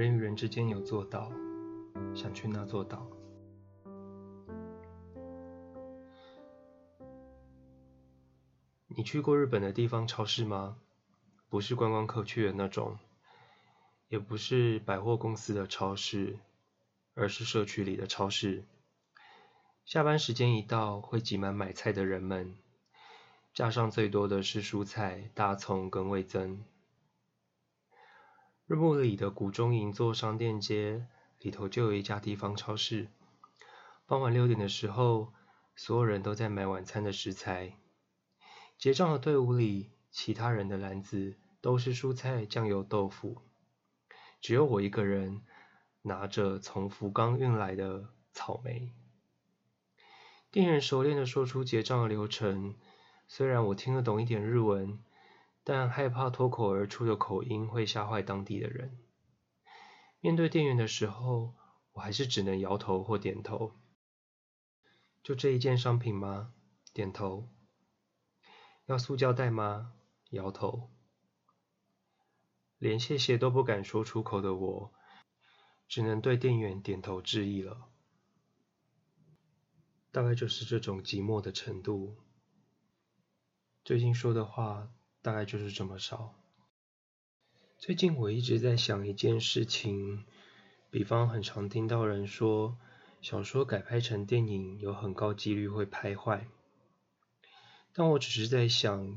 人与人之间有座岛，想去那座岛。你去过日本的地方超市吗？不是观光客去的那种，也不是百货公司的超市，而是社区里的超市。下班时间一到，会挤满买菜的人们，架上最多的是蔬菜、大葱跟味增。日暮里的古中银座商店街里头就有一家地方超市。傍晚六点的时候，所有人都在买晚餐的食材。结账的队伍里，其他人的篮子都是蔬菜、酱油、豆腐，只有我一个人拿着从福冈运来的草莓。店员熟练的说出结账的流程，虽然我听得懂一点日文。但害怕脱口而出的口音会吓坏当地的人。面对店员的时候，我还是只能摇头或点头。就这一件商品吗？点头。要塑胶袋吗？摇头。连谢谢都不敢说出口的我，只能对店员点头致意了。大概就是这种寂寞的程度。最近说的话。大概就是这么少。最近我一直在想一件事情，比方很常听到人说，小说改拍成电影有很高几率会拍坏。但我只是在想，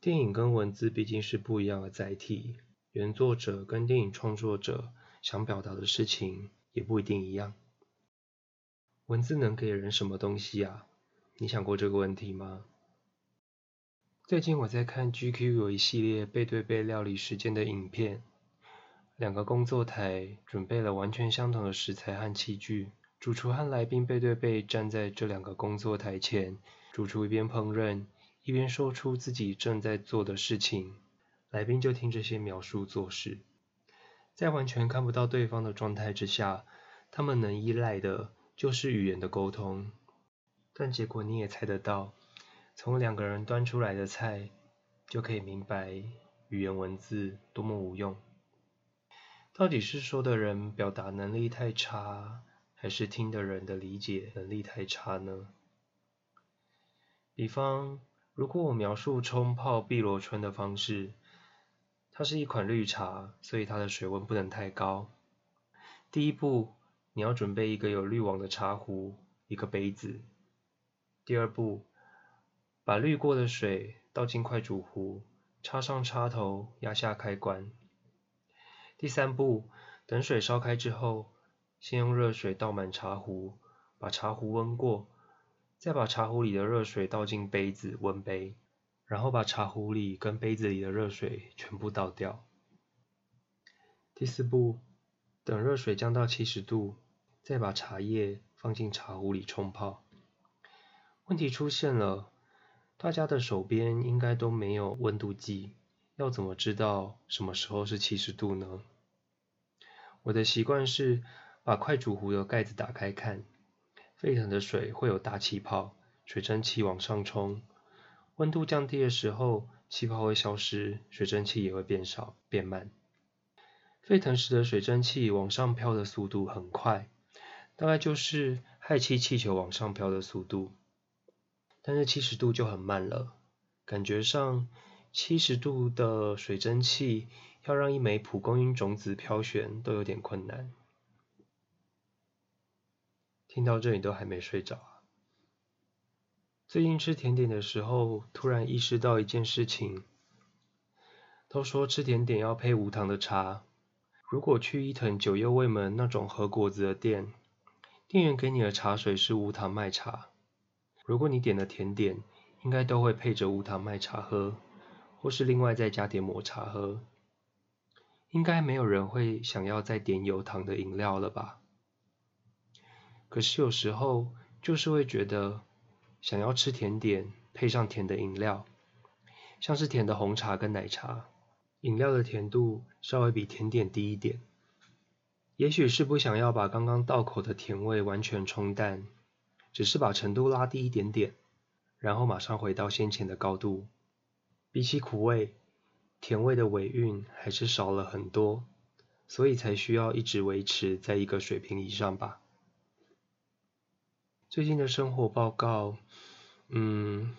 电影跟文字毕竟是不一样的载体，原作者跟电影创作者想表达的事情也不一定一样。文字能给人什么东西啊？你想过这个问题吗？最近我在看 GQ 有一系列背对背料理时间的影片，两个工作台准备了完全相同的食材和器具，主厨和来宾背对背站在这两个工作台前，主厨一边烹饪，一边说出自己正在做的事情，来宾就听这些描述做事，在完全看不到对方的状态之下，他们能依赖的就是语言的沟通，但结果你也猜得到。从两个人端出来的菜，就可以明白语言文字多么无用。到底是说的人表达能力太差，还是听的人的理解能力太差呢？比方，如果我描述冲泡碧螺春的方式，它是一款绿茶，所以它的水温不能太高。第一步，你要准备一个有滤网的茶壶，一个杯子。第二步。把滤过的水倒进快煮壶，插上插头，压下开关。第三步，等水烧开之后，先用热水倒满茶壶，把茶壶温过，再把茶壶里的热水倒进杯子温杯，然后把茶壶里跟杯子里的热水全部倒掉。第四步，等热水降到七十度，再把茶叶放进茶壶里冲泡。问题出现了。大家的手边应该都没有温度计，要怎么知道什么时候是七十度呢？我的习惯是把快煮壶的盖子打开看，沸腾的水会有大气泡，水蒸气往上冲，温度降低的时候，气泡会消失，水蒸气也会变少变慢。沸腾时的水蒸气往上飘的速度很快，大概就是氦气气球往上飘的速度。但是七十度就很慢了，感觉上七十度的水蒸气要让一枚蒲公英种子飘旋都有点困难。听到这里都还没睡着啊？最近吃甜点的时候，突然意识到一件事情。都说吃甜点要配无糖的茶，如果去伊藤久右卫门那种和果子的店，店员给你的茶水是无糖麦茶。如果你点了甜点，应该都会配着无糖麦茶喝，或是另外再加点抹茶喝。应该没有人会想要再点有糖的饮料了吧？可是有时候就是会觉得想要吃甜点，配上甜的饮料，像是甜的红茶跟奶茶，饮料的甜度稍微比甜点低一点。也许是不想要把刚刚到口的甜味完全冲淡。只是把程度拉低一点点，然后马上回到先前的高度。比起苦味，甜味的尾韵还是少了很多，所以才需要一直维持在一个水平以上吧。最近的生活报告，嗯，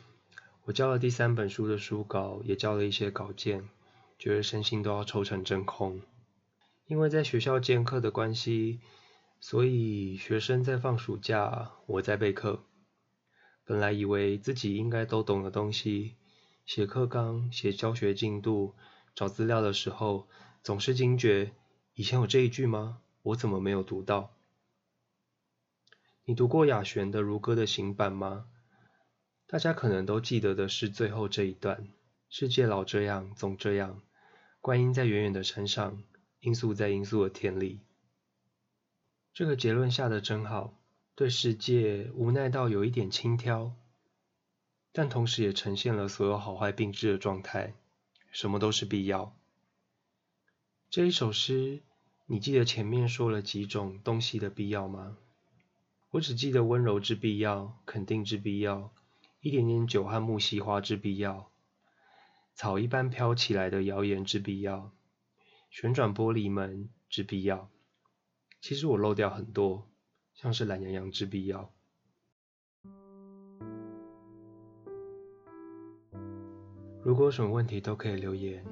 我交了第三本书的书稿，也交了一些稿件，觉得身心都要抽成真空。因为在学校兼课的关系，所以学生在放暑假，我在备课。本来以为自己应该都懂的东西，写课纲、写教学进度、找资料的时候，总是惊觉，以前有这一句吗？我怎么没有读到？你读过雅璇的《如歌》的行版吗？大家可能都记得的是最后这一段：世界老这样，总这样。观音在远远的山上，罂粟在罂粟的田里。这个结论下的真好，对世界无奈到有一点轻佻，但同时也呈现了所有好坏并置的状态，什么都是必要。这一首诗，你记得前面说了几种东西的必要吗？我只记得温柔之必要，肯定之必要，一点点酒和木樨花之必要，草一般飘起来的谣言之必要，旋转玻璃门之必要。其实我漏掉很多，像是懒羊羊之必要。如果有什么问题都可以留言，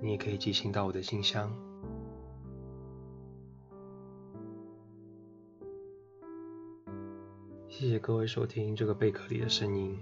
你也可以寄信到我的信箱。谢谢各位收听这个贝壳里的声音。